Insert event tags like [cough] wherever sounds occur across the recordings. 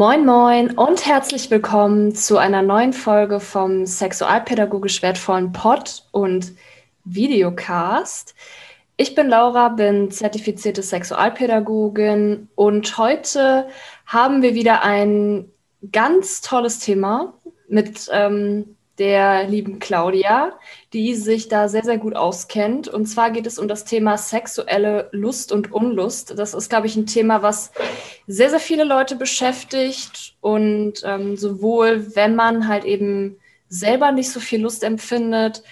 Moin, moin und herzlich willkommen zu einer neuen Folge vom sexualpädagogisch wertvollen Pod und Videocast. Ich bin Laura, bin zertifizierte Sexualpädagogin und heute haben wir wieder ein ganz tolles Thema mit ähm, der lieben Claudia, die sich da sehr, sehr gut auskennt. Und zwar geht es um das Thema sexuelle Lust und Unlust. Das ist, glaube ich, ein Thema, was sehr, sehr viele Leute beschäftigt. Und ähm, sowohl, wenn man halt eben selber nicht so viel Lust empfindet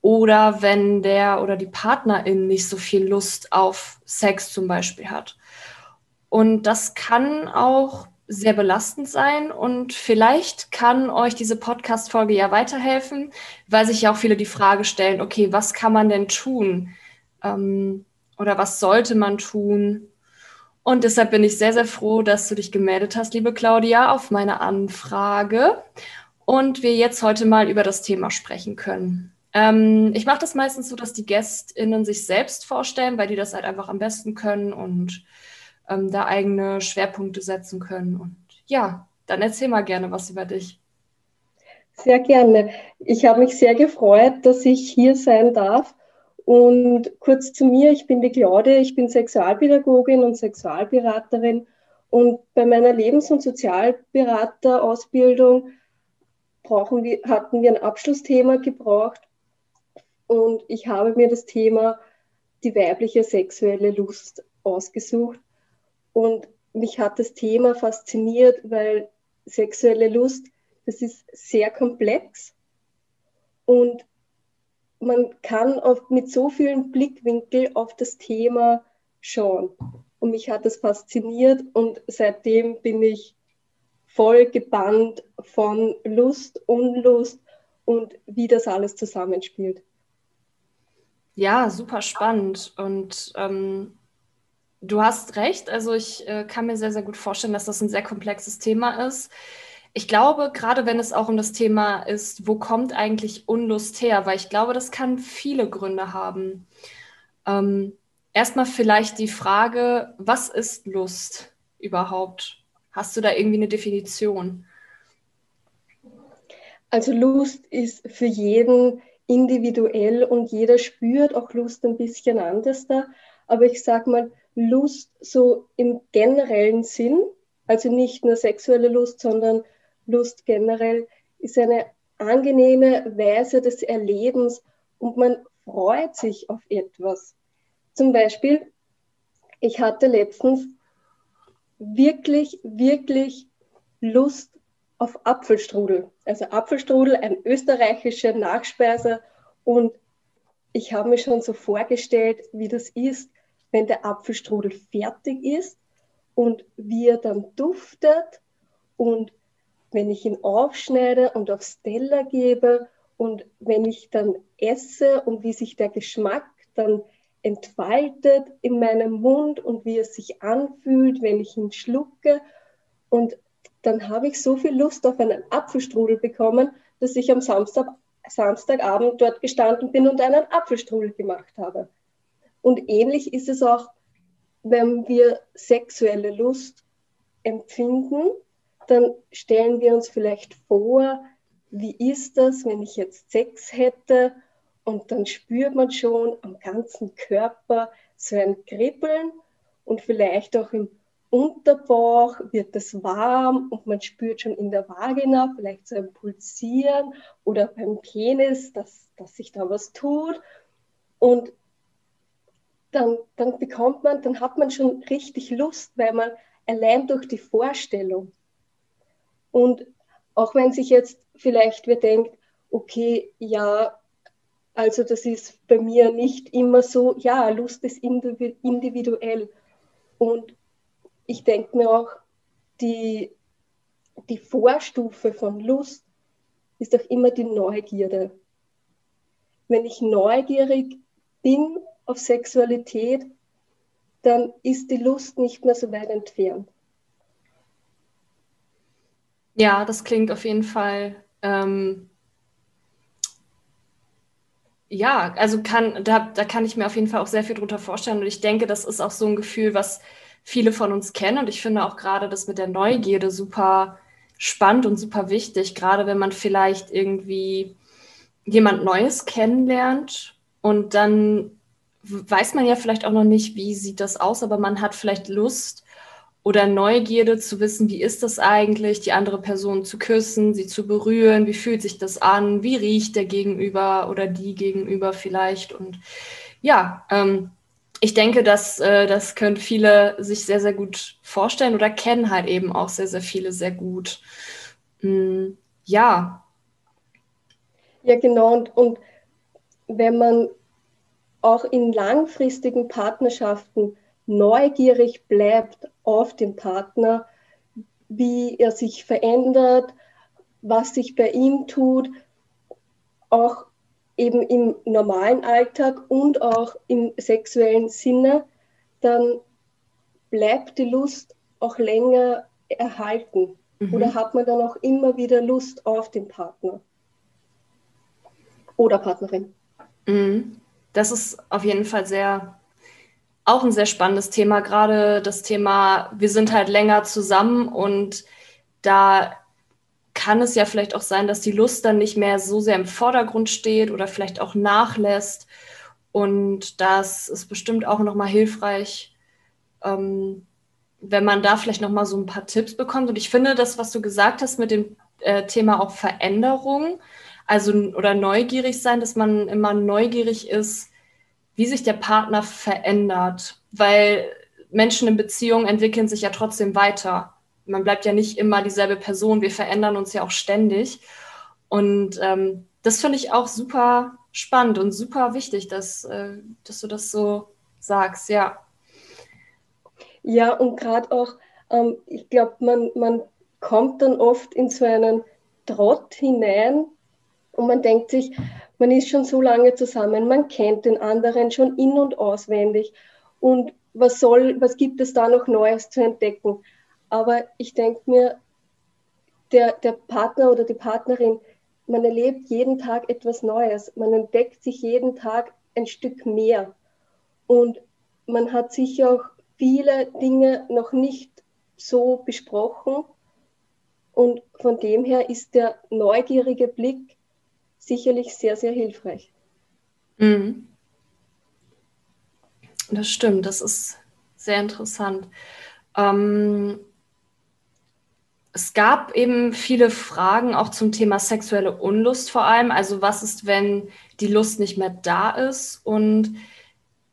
oder wenn der oder die Partnerin nicht so viel Lust auf Sex zum Beispiel hat. Und das kann auch sehr belastend sein und vielleicht kann euch diese Podcast-Folge ja weiterhelfen, weil sich ja auch viele die Frage stellen, okay, was kann man denn tun? Ähm, oder was sollte man tun? Und deshalb bin ich sehr, sehr froh, dass du dich gemeldet hast, liebe Claudia, auf meine Anfrage und wir jetzt heute mal über das Thema sprechen können. Ähm, ich mache das meistens so, dass die GästInnen sich selbst vorstellen, weil die das halt einfach am besten können und ähm, da eigene Schwerpunkte setzen können. Und ja, dann erzähl mal gerne was über dich. Sehr gerne. Ich habe mich sehr gefreut, dass ich hier sein darf. Und kurz zu mir, ich bin die Claudia, ich bin Sexualpädagogin und Sexualberaterin. Und bei meiner Lebens- und Sozialberaterausbildung brauchen wir, hatten wir ein Abschlussthema gebraucht. Und ich habe mir das Thema die weibliche sexuelle Lust ausgesucht. Und mich hat das Thema fasziniert, weil sexuelle Lust, das ist sehr komplex und man kann auf, mit so vielen Blickwinkeln auf das Thema schauen. Und mich hat das fasziniert und seitdem bin ich voll gebannt von Lust, Unlust und wie das alles zusammenspielt. Ja, super spannend. Und ähm, Du hast recht. Also ich äh, kann mir sehr, sehr gut vorstellen, dass das ein sehr komplexes Thema ist. Ich glaube, gerade wenn es auch um das Thema ist, wo kommt eigentlich Unlust her? Weil ich glaube, das kann viele Gründe haben. Ähm, erstmal vielleicht die Frage, was ist Lust überhaupt? Hast du da irgendwie eine Definition? Also Lust ist für jeden individuell und jeder spürt auch Lust ein bisschen anders da. Aber ich sage mal, Lust so im generellen Sinn, also nicht nur sexuelle Lust, sondern Lust generell, ist eine angenehme Weise des Erlebens und man freut sich auf etwas. Zum Beispiel, ich hatte letztens wirklich, wirklich Lust auf Apfelstrudel. Also Apfelstrudel, ein österreichischer Nachspeiser und ich habe mir schon so vorgestellt, wie das ist, wenn der Apfelstrudel fertig ist und wie er dann duftet und wenn ich ihn aufschneide und aufs Teller gebe und wenn ich dann esse und wie sich der Geschmack dann entfaltet in meinem Mund und wie es sich anfühlt, wenn ich ihn schlucke. Und dann habe ich so viel Lust auf einen Apfelstrudel bekommen, dass ich am Samstag, Samstagabend dort gestanden bin und einen Apfelstrudel gemacht habe. Und ähnlich ist es auch, wenn wir sexuelle Lust empfinden, dann stellen wir uns vielleicht vor, wie ist das, wenn ich jetzt Sex hätte und dann spürt man schon am ganzen Körper so ein Kribbeln und vielleicht auch im Unterbauch wird es warm und man spürt schon in der Vagina vielleicht so ein Pulsieren oder beim Penis, dass, dass sich da was tut. Und dann, dann bekommt man, dann hat man schon richtig Lust, weil man allein durch die Vorstellung und auch wenn sich jetzt vielleicht wer denkt, okay, ja, also das ist bei mir nicht immer so, ja, Lust ist individuell. Und ich denke mir auch, die, die Vorstufe von Lust ist auch immer die Neugierde. Wenn ich neugierig bin auf Sexualität, dann ist die Lust nicht mehr so weit entfernt. Ja, das klingt auf jeden Fall. Ähm, ja, also kann, da, da kann ich mir auf jeden Fall auch sehr viel drunter vorstellen. Und ich denke, das ist auch so ein Gefühl, was viele von uns kennen. Und ich finde auch gerade das mit der Neugierde super spannend und super wichtig, gerade wenn man vielleicht irgendwie jemand Neues kennenlernt und dann weiß man ja vielleicht auch noch nicht, wie sieht das aus, aber man hat vielleicht Lust oder Neugierde zu wissen, wie ist das eigentlich, die andere Person zu küssen, sie zu berühren, wie fühlt sich das an, wie riecht der Gegenüber oder die Gegenüber vielleicht. Und ja, ähm, ich denke, dass äh, das können viele sich sehr, sehr gut vorstellen oder kennen halt eben auch sehr, sehr viele sehr gut. Mm, ja. Ja, genau. Und, und wenn man auch in langfristigen Partnerschaften neugierig bleibt auf den Partner, wie er sich verändert, was sich bei ihm tut, auch eben im normalen Alltag und auch im sexuellen Sinne, dann bleibt die Lust auch länger erhalten. Mhm. Oder hat man dann auch immer wieder Lust auf den Partner oder Partnerin? Mhm. Das ist auf jeden Fall sehr, auch ein sehr spannendes Thema. Gerade das Thema, wir sind halt länger zusammen und da kann es ja vielleicht auch sein, dass die Lust dann nicht mehr so sehr im Vordergrund steht oder vielleicht auch nachlässt. Und das ist bestimmt auch nochmal hilfreich, ähm, wenn man da vielleicht nochmal so ein paar Tipps bekommt. Und ich finde das, was du gesagt hast mit dem äh, Thema auch Veränderung, also oder neugierig sein, dass man immer neugierig ist, wie sich der Partner verändert, weil Menschen in Beziehungen entwickeln sich ja trotzdem weiter man bleibt ja nicht immer dieselbe Person, wir verändern uns ja auch ständig. Und ähm, das finde ich auch super spannend und super wichtig, dass, äh, dass du das so sagst, ja. Ja, und gerade auch, ähm, ich glaube, man, man kommt dann oft in so einen Trott hinein und man denkt sich, man ist schon so lange zusammen, man kennt den anderen schon in- und auswendig. Und was soll, was gibt es da noch Neues zu entdecken? Aber ich denke mir, der, der Partner oder die Partnerin, man erlebt jeden Tag etwas Neues. Man entdeckt sich jeden Tag ein Stück mehr. Und man hat sicher auch viele Dinge noch nicht so besprochen. Und von dem her ist der neugierige Blick sicherlich sehr, sehr hilfreich. Mhm. Das stimmt, das ist sehr interessant. Ähm, es gab eben viele Fragen auch zum Thema sexuelle Unlust vor allem. Also was ist, wenn die Lust nicht mehr da ist? Und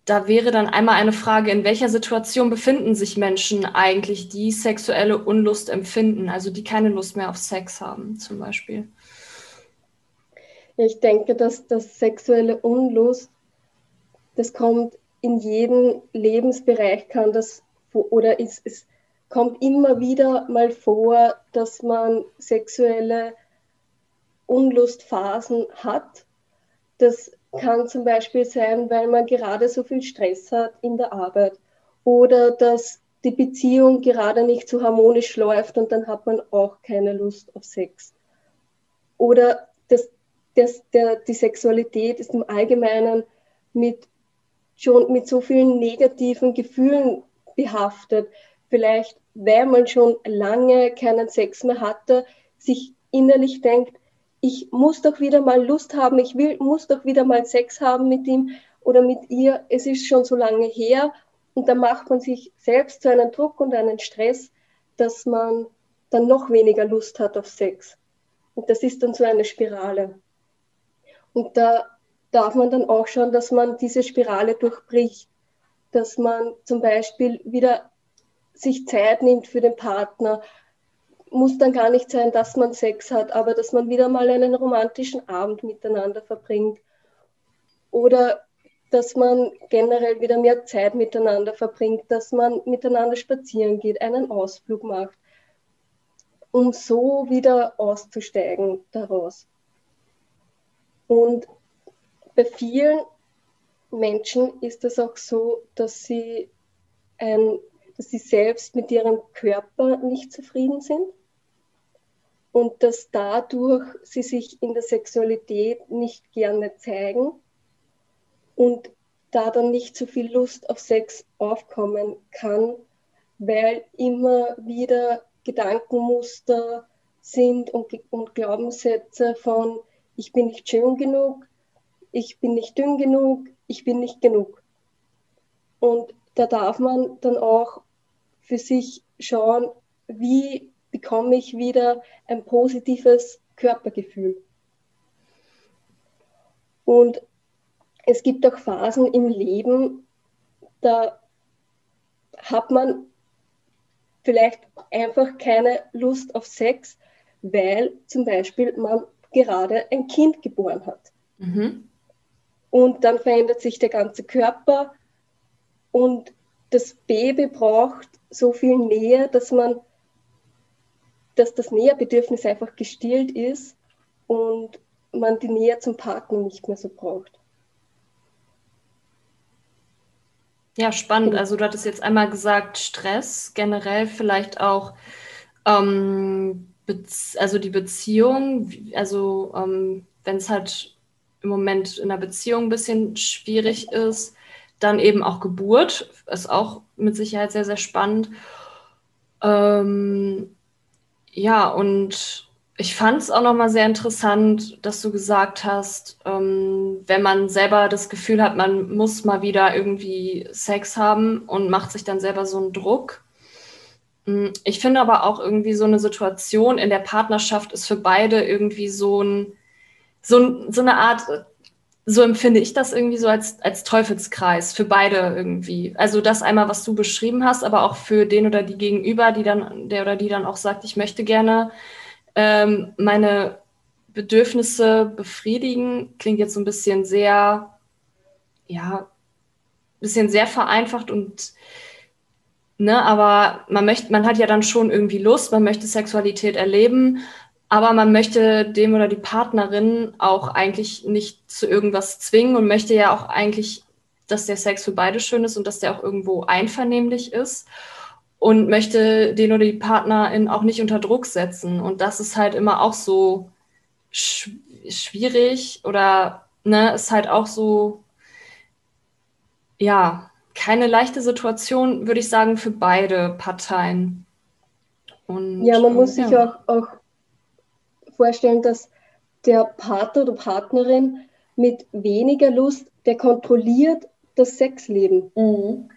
da wäre dann einmal eine Frage, in welcher Situation befinden sich Menschen eigentlich, die sexuelle Unlust empfinden, also die keine Lust mehr auf Sex haben zum Beispiel? Ich denke, dass das sexuelle Unlust, das kommt in jedem Lebensbereich, kann das oder ist, ist kommt immer wieder mal vor, dass man sexuelle Unlustphasen hat. Das kann zum Beispiel sein, weil man gerade so viel Stress hat in der Arbeit oder dass die Beziehung gerade nicht so harmonisch läuft und dann hat man auch keine Lust auf Sex. Oder das, das, der, die Sexualität ist im Allgemeinen mit, schon mit so vielen negativen Gefühlen behaftet, vielleicht, weil man schon lange keinen Sex mehr hatte, sich innerlich denkt, ich muss doch wieder mal Lust haben, ich will, muss doch wieder mal Sex haben mit ihm oder mit ihr. Es ist schon so lange her und da macht man sich selbst zu einem Druck und einen Stress, dass man dann noch weniger Lust hat auf Sex. Und das ist dann so eine Spirale. Und da darf man dann auch schauen, dass man diese Spirale durchbricht, dass man zum Beispiel wieder sich Zeit nimmt für den Partner. Muss dann gar nicht sein, dass man Sex hat, aber dass man wieder mal einen romantischen Abend miteinander verbringt. Oder dass man generell wieder mehr Zeit miteinander verbringt, dass man miteinander spazieren geht, einen Ausflug macht, um so wieder auszusteigen daraus. Und bei vielen Menschen ist es auch so, dass sie ein dass sie selbst mit ihrem Körper nicht zufrieden sind und dass dadurch sie sich in der Sexualität nicht gerne zeigen und da dann nicht so viel Lust auf Sex aufkommen kann, weil immer wieder Gedankenmuster sind und, und Glaubenssätze von ich bin nicht schön genug, ich bin nicht dünn genug, ich bin nicht genug. Und da darf man dann auch für sich schauen, wie bekomme ich wieder ein positives Körpergefühl. Und es gibt auch Phasen im Leben, da hat man vielleicht einfach keine Lust auf Sex, weil zum Beispiel man gerade ein Kind geboren hat. Mhm. Und dann verändert sich der ganze Körper und das Baby braucht so viel Nähe, dass man, dass das Näherbedürfnis einfach gestillt ist und man die Nähe zum Partner nicht mehr so braucht. Ja, spannend. Also du hattest jetzt einmal gesagt, Stress, generell vielleicht auch ähm, also die Beziehung, also ähm, wenn es halt im Moment in der Beziehung ein bisschen schwierig ist, dann eben auch Geburt, ist auch mit Sicherheit sehr, sehr spannend. Ähm, ja, und ich fand es auch nochmal sehr interessant, dass du gesagt hast, ähm, wenn man selber das Gefühl hat, man muss mal wieder irgendwie Sex haben und macht sich dann selber so einen Druck. Mm, ich finde aber auch irgendwie so eine Situation in der Partnerschaft ist für beide irgendwie so, ein, so, so eine Art, so empfinde ich das irgendwie so als, als Teufelskreis für beide irgendwie. Also das einmal, was du beschrieben hast, aber auch für den oder die Gegenüber, die dann, der oder die dann auch sagt, ich möchte gerne ähm, meine Bedürfnisse befriedigen, klingt jetzt so ein bisschen sehr, ja, bisschen sehr vereinfacht und ne, aber man möchte, man hat ja dann schon irgendwie Lust, man möchte Sexualität erleben, aber man möchte dem oder die Partnerin auch eigentlich nicht zu irgendwas zwingen und möchte ja auch eigentlich, dass der Sex für beide schön ist und dass der auch irgendwo einvernehmlich ist und möchte den oder die Partnerin auch nicht unter Druck setzen. Und das ist halt immer auch so sch schwierig oder ne, ist halt auch so, ja, keine leichte Situation, würde ich sagen, für beide Parteien. Und, ja, man muss ja. sich auch, auch vorstellen, dass der Partner oder Partnerin mit weniger Lust, der kontrolliert das Sexleben. Mhm.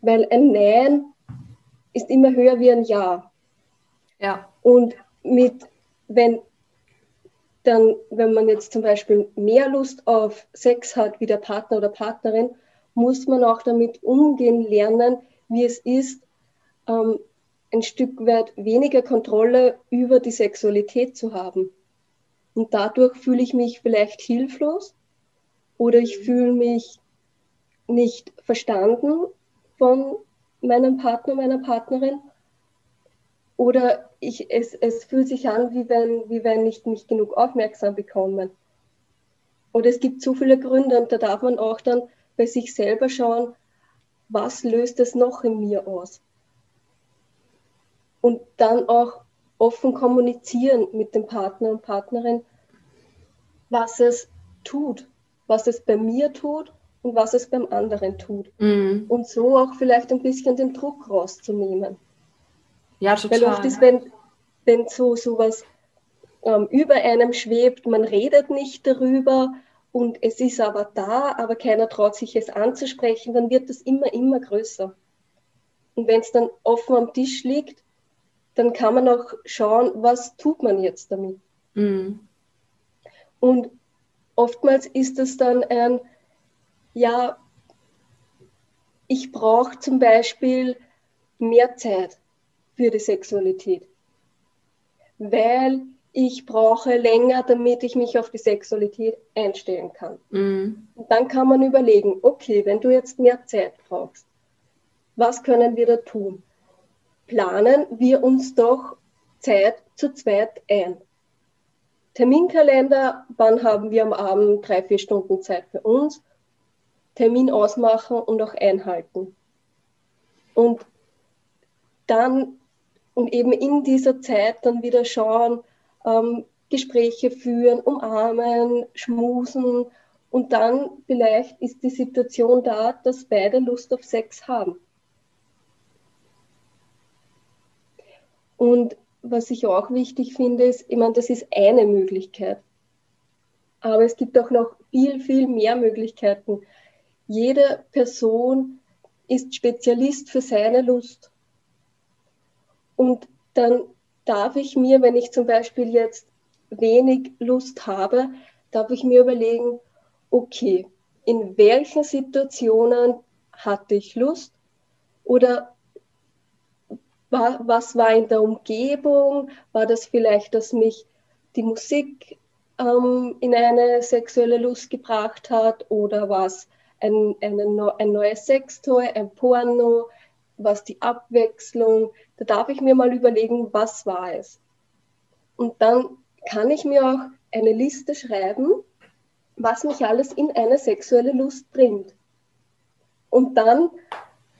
Weil ein Nein ist immer höher wie ein Ja. Ja. Und mit, wenn dann, wenn man jetzt zum Beispiel mehr Lust auf Sex hat wie der Partner oder Partnerin, muss man auch damit umgehen lernen, wie es ist, ähm, ein Stück weit weniger Kontrolle über die Sexualität zu haben. Und dadurch fühle ich mich vielleicht hilflos oder ich fühle mich nicht verstanden von meinem Partner, meiner Partnerin. Oder ich, es, es fühlt sich an, wie wenn, wie wenn ich nicht genug aufmerksam bekomme. Oder es gibt so viele Gründe und da darf man auch dann bei sich selber schauen, was löst es noch in mir aus. Und dann auch offen kommunizieren mit dem Partner und Partnerin, was es tut, was es bei mir tut und was es beim anderen tut. Mhm. Und so auch vielleicht ein bisschen den Druck rauszunehmen. Ja, total. Weil oft ist, wenn, wenn so sowas ähm, über einem schwebt, man redet nicht darüber und es ist aber da, aber keiner traut sich es anzusprechen, dann wird das immer, immer größer. Und wenn es dann offen am Tisch liegt, dann kann man auch schauen, was tut man jetzt damit. Mhm. Und oftmals ist es dann ein, ja, ich brauche zum Beispiel mehr Zeit für die Sexualität, weil ich brauche länger, damit ich mich auf die Sexualität einstellen kann. Mhm. Und dann kann man überlegen, okay, wenn du jetzt mehr Zeit brauchst, was können wir da tun? Planen wir uns doch Zeit zu zweit ein. Terminkalender, wann haben wir am Abend drei, vier Stunden Zeit für uns Termin ausmachen und auch einhalten. Und dann und eben in dieser Zeit dann wieder schauen, ähm, Gespräche führen, umarmen, schmusen und dann vielleicht ist die Situation da, dass beide Lust auf Sex haben. Und was ich auch wichtig finde, ist, ich meine, das ist eine Möglichkeit. Aber es gibt auch noch viel, viel mehr Möglichkeiten. Jede Person ist Spezialist für seine Lust. Und dann darf ich mir, wenn ich zum Beispiel jetzt wenig Lust habe, darf ich mir überlegen, okay, in welchen Situationen hatte ich Lust oder was war in der Umgebung? War das vielleicht, dass mich die Musik ähm, in eine sexuelle Lust gebracht hat oder war es ein, eine, ein neues Sextoy, ein Porno, was die Abwechslung? Da darf ich mir mal überlegen, was war es? Und dann kann ich mir auch eine Liste schreiben, was mich alles in eine sexuelle Lust bringt. Und dann,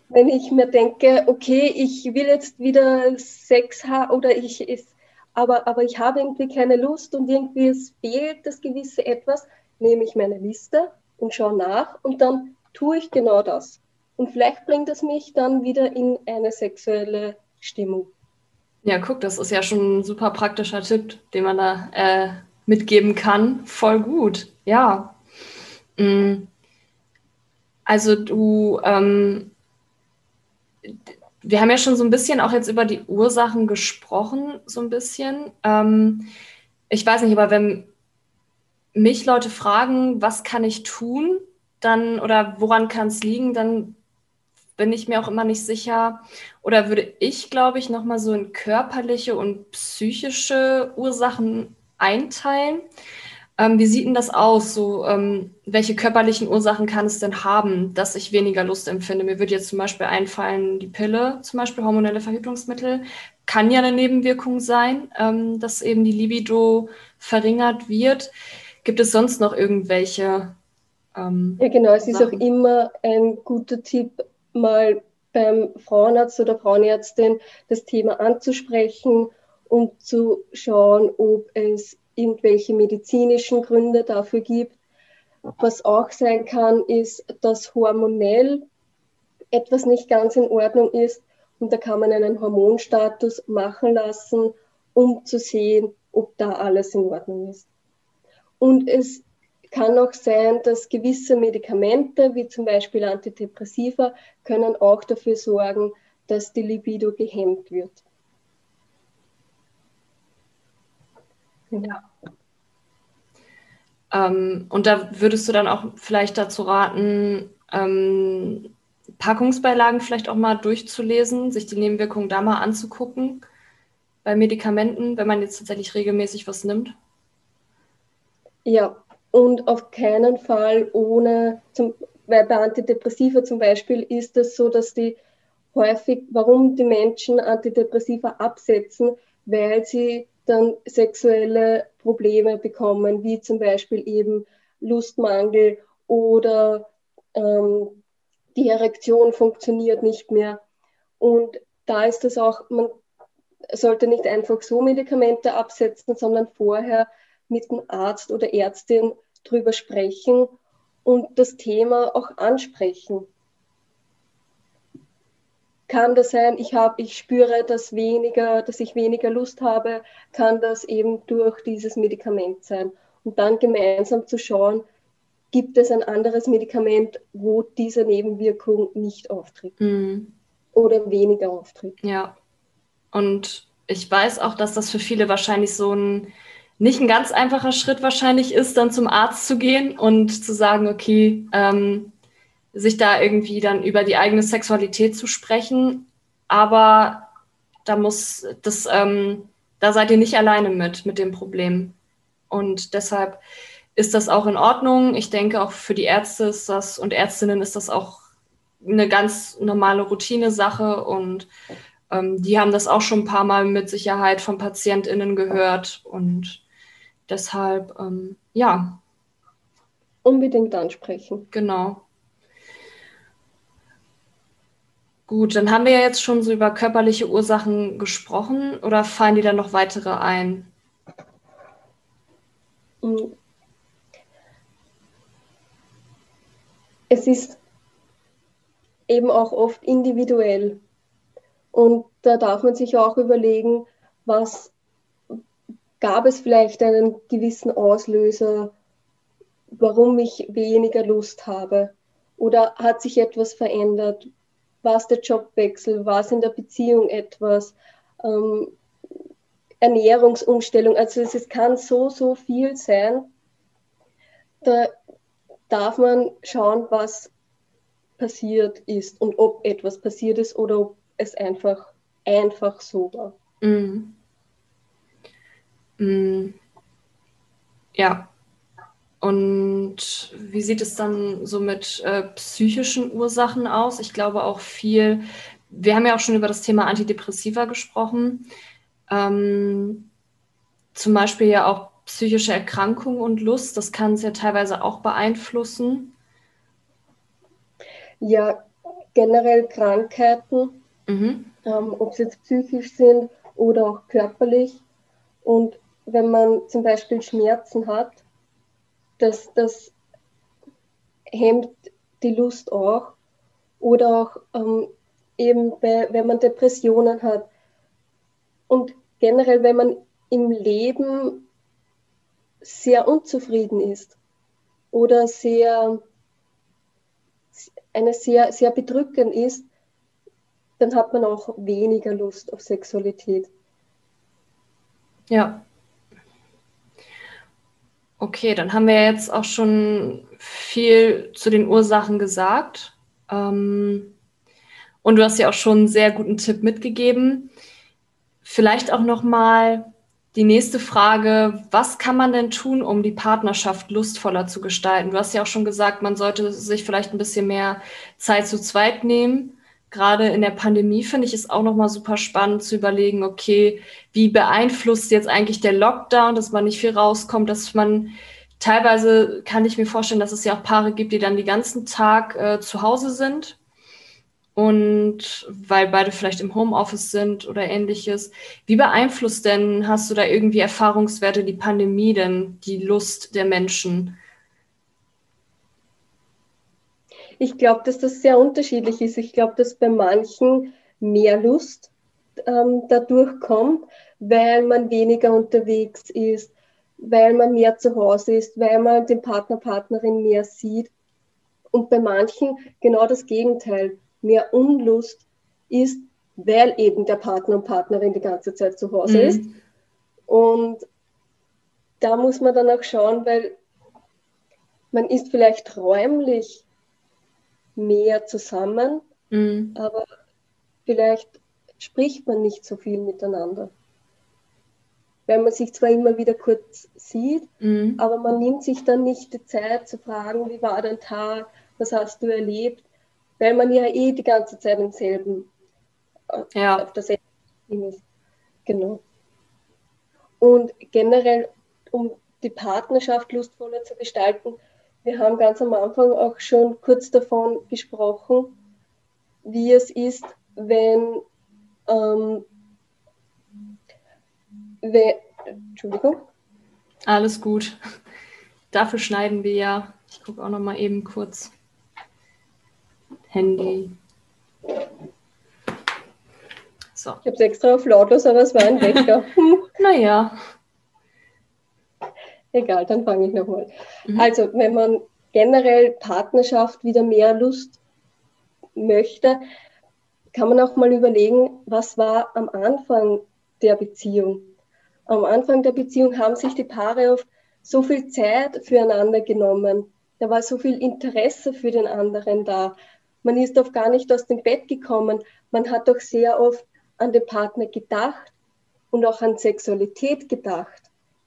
wenn ich mir denke, okay, ich will jetzt wieder Sex haben oder ich ist, aber, aber ich habe irgendwie keine Lust und irgendwie es fehlt das gewisse etwas, nehme ich meine Liste und schaue nach und dann tue ich genau das. Und vielleicht bringt es mich dann wieder in eine sexuelle Stimmung. Ja, guck, das ist ja schon ein super praktischer Tipp, den man da äh, mitgeben kann. Voll gut, ja. Mm. Also du, ähm, wir haben ja schon so ein bisschen auch jetzt über die Ursachen gesprochen, so ein bisschen. Ähm, ich weiß nicht, aber wenn mich Leute fragen, was kann ich tun, dann oder woran kann es liegen, dann bin ich mir auch immer nicht sicher. Oder würde ich, glaube ich, nochmal so in körperliche und psychische Ursachen einteilen. Ähm, wie sieht denn das aus? So, ähm, welche körperlichen Ursachen kann es denn haben, dass ich weniger Lust empfinde? Mir würde jetzt zum Beispiel einfallen, die Pille, zum Beispiel hormonelle Verhütungsmittel, kann ja eine Nebenwirkung sein, ähm, dass eben die Libido verringert wird. Gibt es sonst noch irgendwelche? Ähm, ja, genau. Es Sachen? ist auch immer ein guter Tipp, mal beim Frauenarzt oder Frauenärztin das Thema anzusprechen um zu schauen, ob es irgendwelche medizinischen Gründe dafür gibt. Was auch sein kann, ist, dass hormonell etwas nicht ganz in Ordnung ist und da kann man einen Hormonstatus machen lassen, um zu sehen, ob da alles in Ordnung ist. Und es kann auch sein, dass gewisse Medikamente, wie zum Beispiel Antidepressiva, können auch dafür sorgen, dass die Libido gehemmt wird. Ja. Ähm, und da würdest du dann auch vielleicht dazu raten, ähm, Packungsbeilagen vielleicht auch mal durchzulesen, sich die Nebenwirkungen da mal anzugucken bei Medikamenten, wenn man jetzt tatsächlich regelmäßig was nimmt? Ja, und auf keinen Fall ohne, zum, weil bei Antidepressiva zum Beispiel ist es so, dass die häufig, warum die Menschen Antidepressiva absetzen, weil sie dann sexuelle Probleme bekommen, wie zum Beispiel eben Lustmangel oder ähm, die Erektion funktioniert nicht mehr. Und da ist es auch, man sollte nicht einfach so Medikamente absetzen, sondern vorher mit dem Arzt oder Ärztin drüber sprechen und das Thema auch ansprechen kann das sein, ich habe, ich spüre, dass weniger, dass ich weniger Lust habe, kann das eben durch dieses Medikament sein. Und dann gemeinsam zu schauen, gibt es ein anderes Medikament, wo diese Nebenwirkung nicht auftritt mhm. oder weniger auftritt. Ja. Und ich weiß auch, dass das für viele wahrscheinlich so ein nicht ein ganz einfacher Schritt wahrscheinlich ist, dann zum Arzt zu gehen und zu sagen, okay, ähm, sich da irgendwie dann über die eigene Sexualität zu sprechen. Aber da muss das, ähm, da seid ihr nicht alleine mit, mit dem Problem. Und deshalb ist das auch in Ordnung. Ich denke, auch für die Ärzte ist das und Ärztinnen ist das auch eine ganz normale Routine-Sache und ähm, die haben das auch schon ein paar Mal mit Sicherheit von PatientInnen gehört und deshalb, ähm, ja. Unbedingt ansprechen. Genau. Gut, dann haben wir ja jetzt schon so über körperliche Ursachen gesprochen oder fallen dir da noch weitere ein? Es ist eben auch oft individuell. Und da darf man sich auch überlegen, was gab es vielleicht einen gewissen Auslöser, warum ich weniger Lust habe? Oder hat sich etwas verändert? War es der Jobwechsel? War es in der Beziehung etwas? Ähm, Ernährungsumstellung. Also es kann so, so viel sein. Da darf man schauen, was passiert ist und ob etwas passiert ist oder ob es einfach, einfach so war. Mm. Mm. Ja. Und wie sieht es dann so mit äh, psychischen Ursachen aus? Ich glaube auch viel, wir haben ja auch schon über das Thema Antidepressiva gesprochen. Ähm, zum Beispiel ja auch psychische Erkrankungen und Lust, das kann es ja teilweise auch beeinflussen. Ja, generell Krankheiten, mhm. ähm, ob sie jetzt psychisch sind oder auch körperlich. Und wenn man zum Beispiel Schmerzen hat, das, das hemmt die Lust auch. Oder auch ähm, eben bei, wenn man Depressionen hat. Und generell, wenn man im Leben sehr unzufrieden ist oder sehr, eine sehr, sehr bedrückend ist, dann hat man auch weniger Lust auf Sexualität. Ja. Okay, dann haben wir jetzt auch schon viel zu den Ursachen gesagt. Ähm, und du hast ja auch schon einen sehr guten Tipp mitgegeben. Vielleicht auch noch mal die nächste Frage, was kann man denn tun, um die Partnerschaft lustvoller zu gestalten? Du hast ja auch schon gesagt, man sollte sich vielleicht ein bisschen mehr Zeit zu zweit nehmen. Gerade in der Pandemie finde ich es auch noch mal super spannend zu überlegen, okay, wie beeinflusst jetzt eigentlich der Lockdown, dass man nicht viel rauskommt, dass man teilweise kann ich mir vorstellen, dass es ja auch Paare gibt, die dann den ganzen Tag äh, zu Hause sind und weil beide vielleicht im Homeoffice sind oder ähnliches. Wie beeinflusst denn, hast du da irgendwie Erfahrungswerte, die Pandemie denn die Lust der Menschen? Ich glaube, dass das sehr unterschiedlich ist. Ich glaube, dass bei manchen mehr Lust ähm, dadurch kommt, weil man weniger unterwegs ist, weil man mehr zu Hause ist, weil man den Partner, Partnerin mehr sieht. Und bei manchen genau das Gegenteil mehr Unlust ist, weil eben der Partner und Partnerin die ganze Zeit zu Hause mhm. ist. Und da muss man dann auch schauen, weil man ist vielleicht räumlich mehr zusammen, mhm. aber vielleicht spricht man nicht so viel miteinander. Weil man sich zwar immer wieder kurz sieht, mhm. aber man nimmt sich dann nicht die Zeit zu fragen, wie war dein Tag, was hast du erlebt, weil man ja eh die ganze Zeit im selben, äh, ja. auf derselben ist. Genau. Und generell, um die Partnerschaft lustvoller zu gestalten, wir haben ganz am Anfang auch schon kurz davon gesprochen, wie es ist, wenn, ähm, wenn Entschuldigung. Alles gut. Dafür schneiden wir ja. Ich gucke auch noch mal eben kurz. Handy. So. Ich habe es extra auf lautlos, aber es war ein Wecker. [laughs] naja. Egal, dann fange ich nochmal. Mhm. Also, wenn man generell Partnerschaft wieder mehr Lust möchte, kann man auch mal überlegen, was war am Anfang der Beziehung. Am Anfang der Beziehung haben sich die Paare oft so viel Zeit füreinander genommen. Da war so viel Interesse für den anderen da. Man ist oft gar nicht aus dem Bett gekommen. Man hat doch sehr oft an den Partner gedacht und auch an Sexualität gedacht.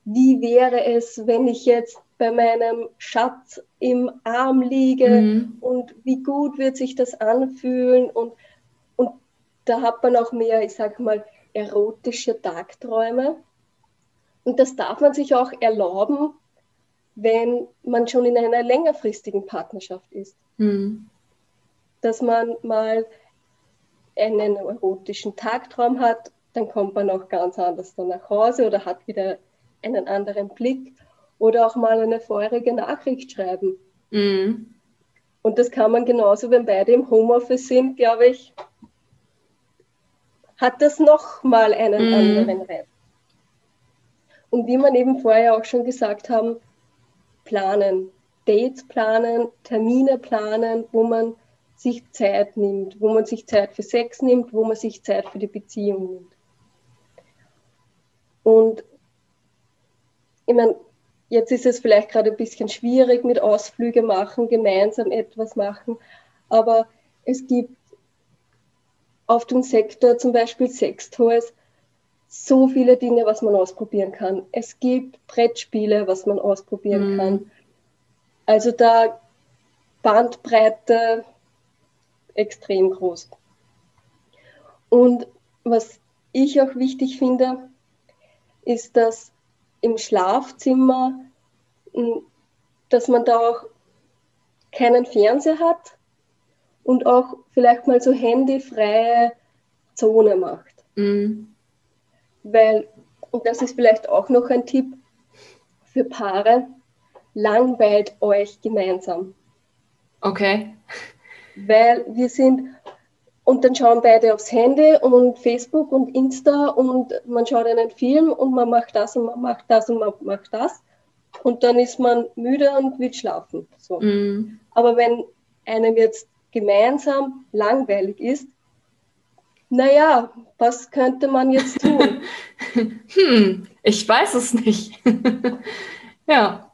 Wie wäre es, wenn ich jetzt bei meinem Schatz im Arm liege mhm. und wie gut wird sich das anfühlen und, und da hat man auch mehr, ich sage mal, erotische Tagträume. Und das darf man sich auch erlauben, wenn man schon in einer längerfristigen Partnerschaft ist. Mhm dass man mal einen erotischen Tagtraum hat, dann kommt man auch ganz anders dann nach Hause oder hat wieder einen anderen Blick oder auch mal eine feurige Nachricht schreiben. Mhm. Und das kann man genauso, wenn beide im Homeoffice sind, glaube ich, hat das nochmal einen mhm. anderen Reiz. Und wie wir eben vorher auch schon gesagt haben, planen. Dates planen, Termine planen, wo man sich Zeit nimmt, wo man sich Zeit für Sex nimmt, wo man sich Zeit für die Beziehung nimmt. Und ich meine, jetzt ist es vielleicht gerade ein bisschen schwierig mit Ausflüge machen, gemeinsam etwas machen, aber es gibt auf dem Sektor zum Beispiel Sextoys so viele Dinge, was man ausprobieren kann. Es gibt Brettspiele, was man ausprobieren mhm. kann. Also da Bandbreite extrem groß. Und was ich auch wichtig finde, ist, dass im Schlafzimmer, dass man da auch keinen Fernseher hat und auch vielleicht mal so handyfreie Zone macht. Mhm. Weil, und das ist vielleicht auch noch ein Tipp für Paare, langweilt euch gemeinsam. Okay. Weil wir sind, und dann schauen beide aufs Handy und Facebook und Insta und man schaut einen Film und man macht das und man macht das und man macht das. Und dann ist man müde und will schlafen. So. Mm. Aber wenn einem jetzt gemeinsam langweilig ist, naja, was könnte man jetzt [laughs] tun? hm, ich weiß es nicht. [laughs] ja,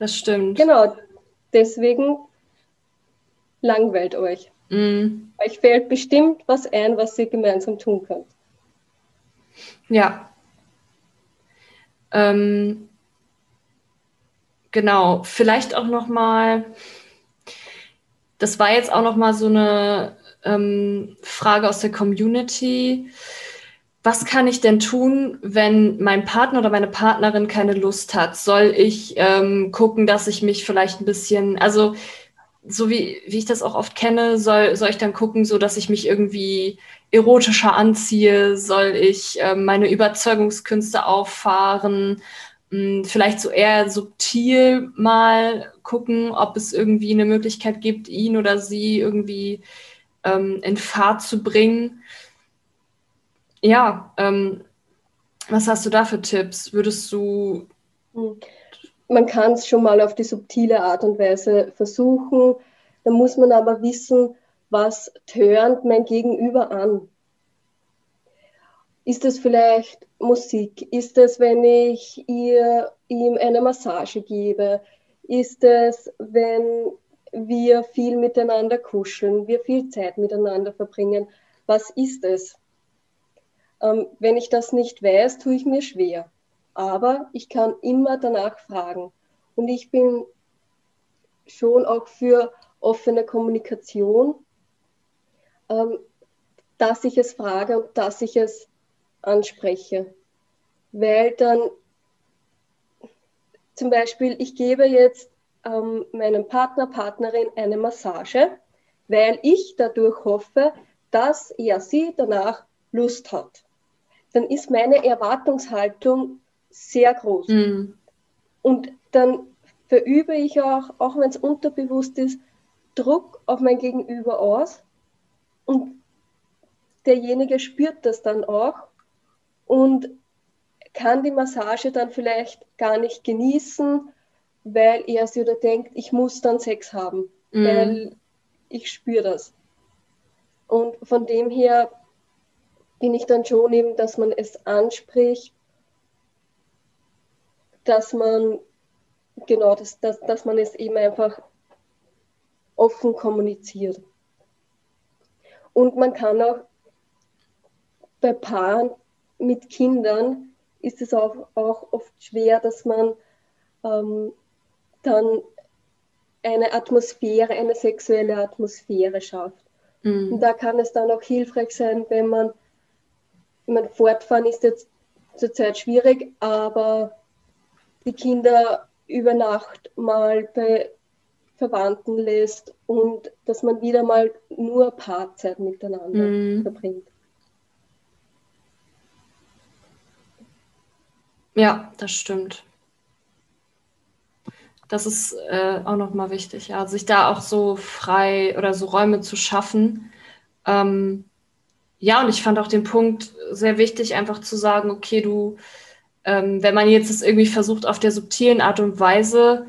das stimmt. Genau, deswegen langweilt euch. Mm. Euch fällt bestimmt was ein, was ihr gemeinsam tun könnt. Ja. Ähm, genau, vielleicht auch noch mal. Das war jetzt auch noch mal so eine ähm, Frage aus der Community. Was kann ich denn tun, wenn mein Partner oder meine Partnerin keine Lust hat? Soll ich ähm, gucken, dass ich mich vielleicht ein bisschen, also so wie, wie ich das auch oft kenne, soll, soll ich dann gucken, so dass ich mich irgendwie erotischer anziehe? Soll ich ähm, meine Überzeugungskünste auffahren? Hm, vielleicht so eher subtil mal gucken, ob es irgendwie eine Möglichkeit gibt, ihn oder sie irgendwie ähm, in Fahrt zu bringen. Ja, ähm, was hast du da für Tipps? Würdest du hm man kann es schon mal auf die subtile Art und Weise versuchen. Da muss man aber wissen, was tönt mein Gegenüber an. Ist es vielleicht Musik? Ist es, wenn ich ihr, ihm eine Massage gebe? Ist es, wenn wir viel miteinander kuscheln, wir viel Zeit miteinander verbringen? Was ist es? Ähm, wenn ich das nicht weiß, tue ich mir schwer aber ich kann immer danach fragen. Und ich bin schon auch für offene Kommunikation, ähm, dass ich es frage und dass ich es anspreche. Weil dann zum Beispiel, ich gebe jetzt ähm, meinem Partner, Partnerin eine Massage, weil ich dadurch hoffe, dass er sie danach Lust hat. Dann ist meine Erwartungshaltung sehr groß. Mhm. Und dann verübe ich auch, auch wenn es unterbewusst ist, Druck auf mein Gegenüber aus und derjenige spürt das dann auch und kann die Massage dann vielleicht gar nicht genießen, weil er sie oder denkt, ich muss dann Sex haben, mhm. weil ich spüre das. Und von dem her bin ich dann schon eben, dass man es anspricht dass man, genau, dass, dass, dass man es eben einfach offen kommuniziert. Und man kann auch bei Paaren mit Kindern ist es auch, auch oft schwer, dass man ähm, dann eine Atmosphäre, eine sexuelle Atmosphäre schafft. Mhm. Und da kann es dann auch hilfreich sein, wenn man, ich meine, fortfahren ist jetzt zurzeit schwierig, aber die Kinder über Nacht mal bei Verwandten lässt und dass man wieder mal nur Paarzeit miteinander mm. verbringt. Ja, das stimmt. Das ist äh, auch nochmal wichtig, ja, sich da auch so frei oder so Räume zu schaffen, ähm, ja, und ich fand auch den Punkt sehr wichtig, einfach zu sagen, okay, du, ähm, wenn man jetzt es irgendwie versucht, auf der subtilen Art und Weise,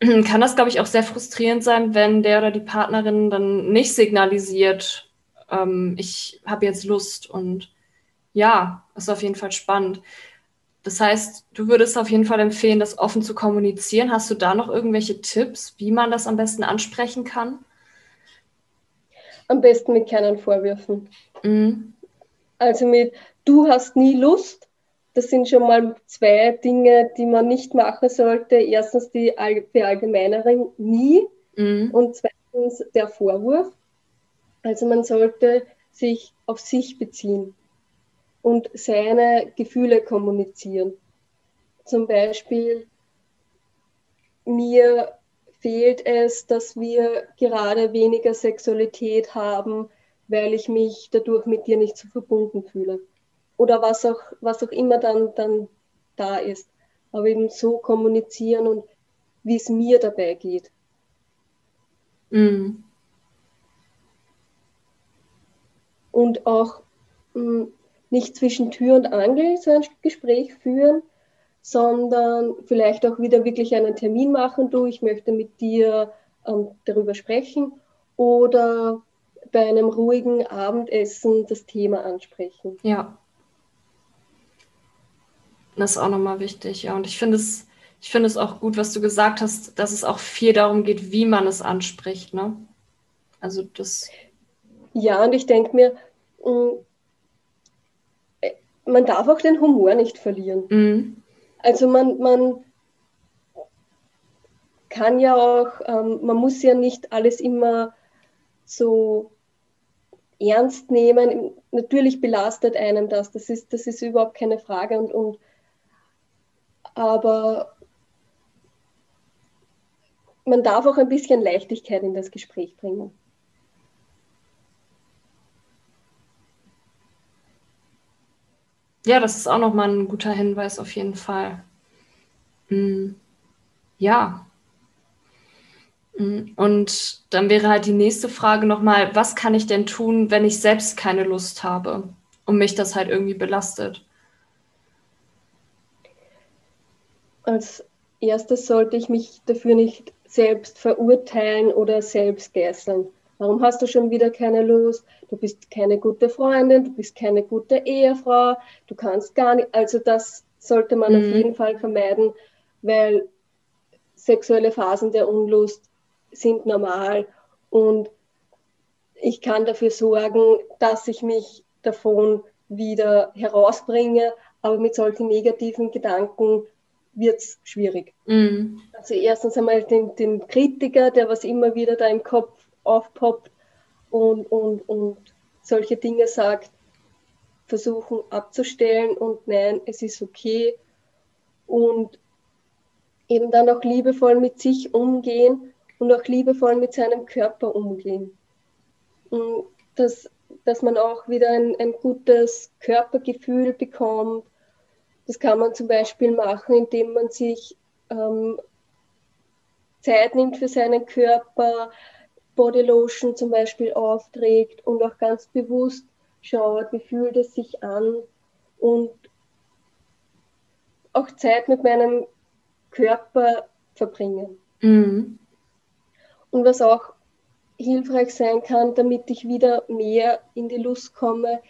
[clears throat] kann das, glaube ich, auch sehr frustrierend sein, wenn der oder die Partnerin dann nicht signalisiert, ähm, ich habe jetzt Lust und ja, ist auf jeden Fall spannend. Das heißt, du würdest auf jeden Fall empfehlen, das offen zu kommunizieren. Hast du da noch irgendwelche Tipps, wie man das am besten ansprechen kann? Am besten mit keinen Vorwürfen. Mhm. Also mit, du hast nie Lust. Das sind schon mal zwei Dinge, die man nicht machen sollte. Erstens die Verallgemeinerung nie mhm. und zweitens der Vorwurf. Also man sollte sich auf sich beziehen und seine Gefühle kommunizieren. Zum Beispiel, mir fehlt es, dass wir gerade weniger Sexualität haben, weil ich mich dadurch mit dir nicht so verbunden fühle. Oder was auch, was auch immer dann, dann da ist. Aber eben so kommunizieren und wie es mir dabei geht. Mhm. Und auch mh, mm, nicht zwischen Tür und Angel so ein Gespräch führen, sondern vielleicht auch wieder wirklich einen Termin machen, du, ich möchte mit dir ähm, darüber sprechen oder bei einem ruhigen Abendessen das Thema ansprechen. Ja. Das ist auch nochmal wichtig, ja. Und ich finde es, ich finde es auch gut, was du gesagt hast, dass es auch viel darum geht, wie man es anspricht, ne? Also das. Ja, und ich denke mir, mm, man darf auch den Humor nicht verlieren. Mhm. Also man, man kann ja auch, ähm, man muss ja nicht alles immer so ernst nehmen. Natürlich belastet einem das, das ist, das ist überhaupt keine Frage. Und, und, aber man darf auch ein bisschen Leichtigkeit in das Gespräch bringen. Ja, das ist auch nochmal ein guter Hinweis auf jeden Fall. Mm, ja. Mm, und dann wäre halt die nächste Frage nochmal, was kann ich denn tun, wenn ich selbst keine Lust habe und mich das halt irgendwie belastet? Als erstes sollte ich mich dafür nicht selbst verurteilen oder selbst geißeln. Warum hast du schon wieder keine Lust? Du bist keine gute Freundin, du bist keine gute Ehefrau, du kannst gar nicht. Also das sollte man mhm. auf jeden Fall vermeiden, weil sexuelle Phasen der Unlust sind normal und ich kann dafür sorgen, dass ich mich davon wieder herausbringe, aber mit solchen negativen Gedanken wird es schwierig. Mhm. Also erstens einmal den, den Kritiker, der was immer wieder da im Kopf aufpoppt und, und, und solche Dinge sagt, versuchen abzustellen und nein, es ist okay. Und eben dann auch liebevoll mit sich umgehen und auch liebevoll mit seinem Körper umgehen. Und dass, dass man auch wieder ein, ein gutes Körpergefühl bekommt. Das kann man zum Beispiel machen, indem man sich ähm, Zeit nimmt für seinen Körper, Bodylotion zum Beispiel aufträgt und auch ganz bewusst schaut, wie fühlt es sich an und auch Zeit mit meinem Körper verbringen. Mhm. Und was auch hilfreich sein kann, damit ich wieder mehr in die Lust komme,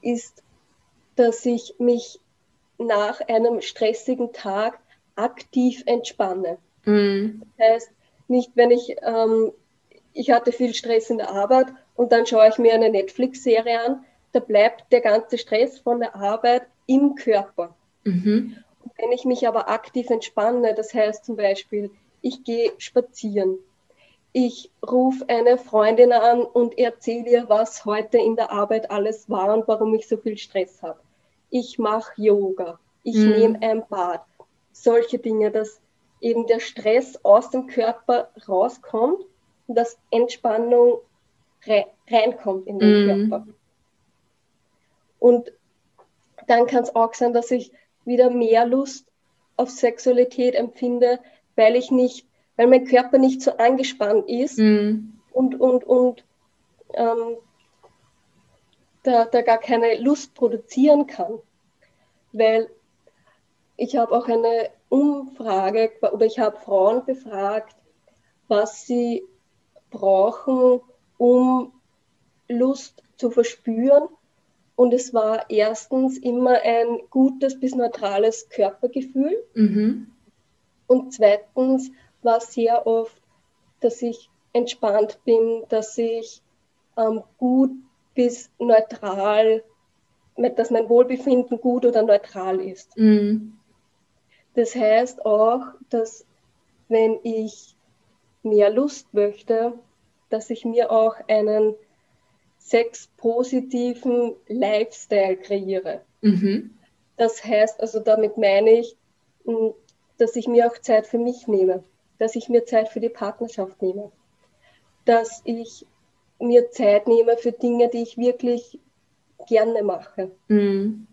ist, dass ich mich nach einem stressigen Tag aktiv entspanne. Mhm. Das heißt, nicht wenn ich ähm, ich hatte viel Stress in der Arbeit und dann schaue ich mir eine Netflix-Serie an, da bleibt der ganze Stress von der Arbeit im Körper. Mhm. Wenn ich mich aber aktiv entspanne, das heißt zum Beispiel, ich gehe spazieren, ich rufe eine Freundin an und erzähle ihr, was heute in der Arbeit alles war und warum ich so viel Stress habe. Ich mache Yoga, ich mhm. nehme ein Bad, solche Dinge, dass eben der Stress aus dem Körper rauskommt dass Entspannung reinkommt in den mm. Körper. Und dann kann es auch sein, dass ich wieder mehr Lust auf Sexualität empfinde, weil ich nicht, weil mein Körper nicht so angespannt ist mm. und, und, und ähm, da, da gar keine Lust produzieren kann. Weil ich habe auch eine Umfrage oder ich habe Frauen befragt, was sie brauchen, um Lust zu verspüren. Und es war erstens immer ein gutes bis neutrales Körpergefühl. Mhm. Und zweitens war sehr oft, dass ich entspannt bin, dass ich ähm, gut bis neutral, dass mein Wohlbefinden gut oder neutral ist. Mhm. Das heißt auch, dass wenn ich mehr Lust möchte, dass ich mir auch einen sexpositiven Lifestyle kreiere. Mhm. Das heißt, also damit meine ich, hm, dass ich mir auch Zeit für mich nehme, dass ich mir Zeit für die Partnerschaft nehme, dass ich mir Zeit nehme für Dinge, die ich wirklich gerne mache. Mhm.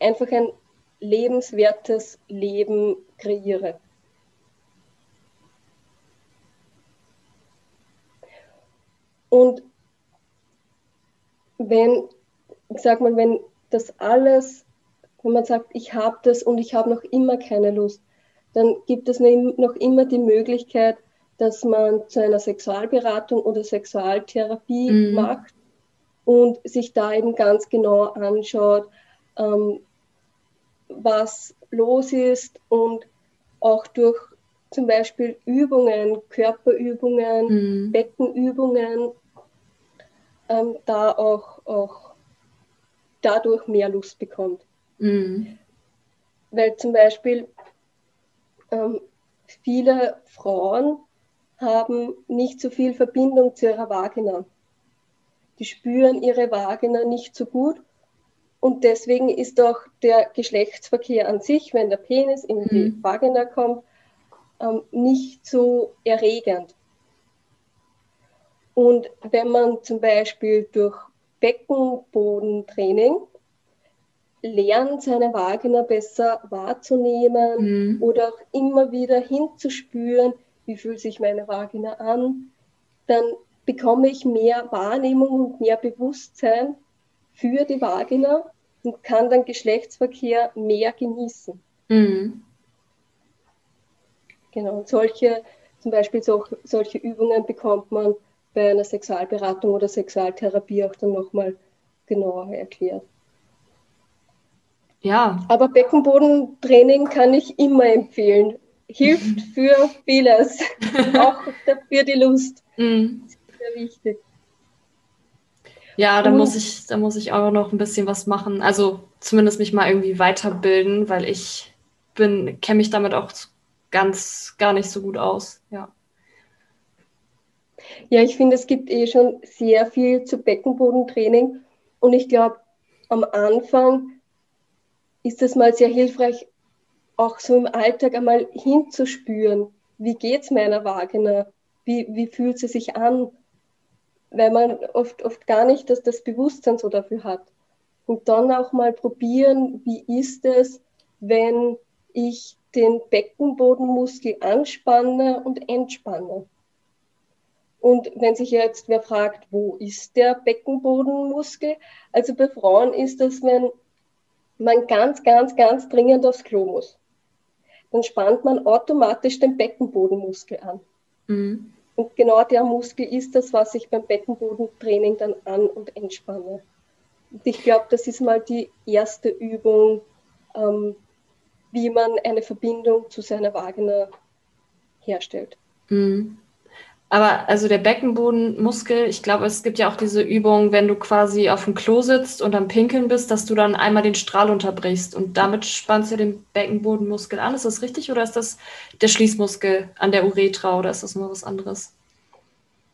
Einfach ein lebenswertes Leben kreiere. Und wenn, ich sag mal, wenn das alles, wenn man sagt, ich habe das und ich habe noch immer keine Lust, dann gibt es noch immer die Möglichkeit, dass man zu einer Sexualberatung oder Sexualtherapie mhm. macht und sich da eben ganz genau anschaut, ähm, was los ist und auch durch zum Beispiel Übungen, Körperübungen, mhm. Beckenübungen, ähm, da auch, auch dadurch mehr Lust bekommt. Mhm. Weil zum Beispiel ähm, viele Frauen haben nicht so viel Verbindung zu ihrer Vagina. Die spüren ihre Vagina nicht so gut und deswegen ist auch der Geschlechtsverkehr an sich, wenn der Penis in die mhm. Vagina kommt, ähm, nicht so erregend. Und wenn man zum Beispiel durch Beckenbodentraining lernt, seine Vagina besser wahrzunehmen mhm. oder auch immer wieder hinzuspüren, wie fühlt sich meine Vagina an, dann bekomme ich mehr Wahrnehmung und mehr Bewusstsein für die Vagina und kann dann Geschlechtsverkehr mehr genießen. Mhm. Genau, und solche, zum Beispiel so, solche Übungen bekommt man bei einer Sexualberatung oder Sexualtherapie auch dann nochmal genauer erklärt. Ja. Aber Beckenbodentraining kann ich immer empfehlen. Hilft für vieles, [laughs] auch für die Lust. Mhm. Sehr wichtig. Ja, da muss ich, da muss ich auch noch ein bisschen was machen. Also zumindest mich mal irgendwie weiterbilden, weil ich bin, kenne mich damit auch ganz gar nicht so gut aus. Ja. Ja, ich finde, es gibt eh schon sehr viel zu Beckenbodentraining. Und ich glaube, am Anfang ist es mal sehr hilfreich, auch so im Alltag einmal hinzuspüren, wie geht es meiner Vagina? Wie, wie fühlt sie sich an? Weil man oft, oft gar nicht das, das Bewusstsein so dafür hat. Und dann auch mal probieren, wie ist es, wenn ich den Beckenbodenmuskel anspanne und entspanne. Und wenn sich jetzt wer fragt, wo ist der Beckenbodenmuskel? Also bei Frauen ist das, wenn man ganz, ganz, ganz dringend aufs Klo muss. Dann spannt man automatisch den Beckenbodenmuskel an. Mhm. Und genau der Muskel ist das, was ich beim Beckenbodentraining dann an- und entspanne. Und ich glaube, das ist mal die erste Übung, ähm, wie man eine Verbindung zu seiner Vagina herstellt. Mhm. Aber also der Beckenbodenmuskel, ich glaube, es gibt ja auch diese Übung, wenn du quasi auf dem Klo sitzt und am Pinkeln bist, dass du dann einmal den Strahl unterbrichst und damit spannst du den Beckenbodenmuskel an. Ist das richtig oder ist das der Schließmuskel an der Uretra oder ist das nur was anderes?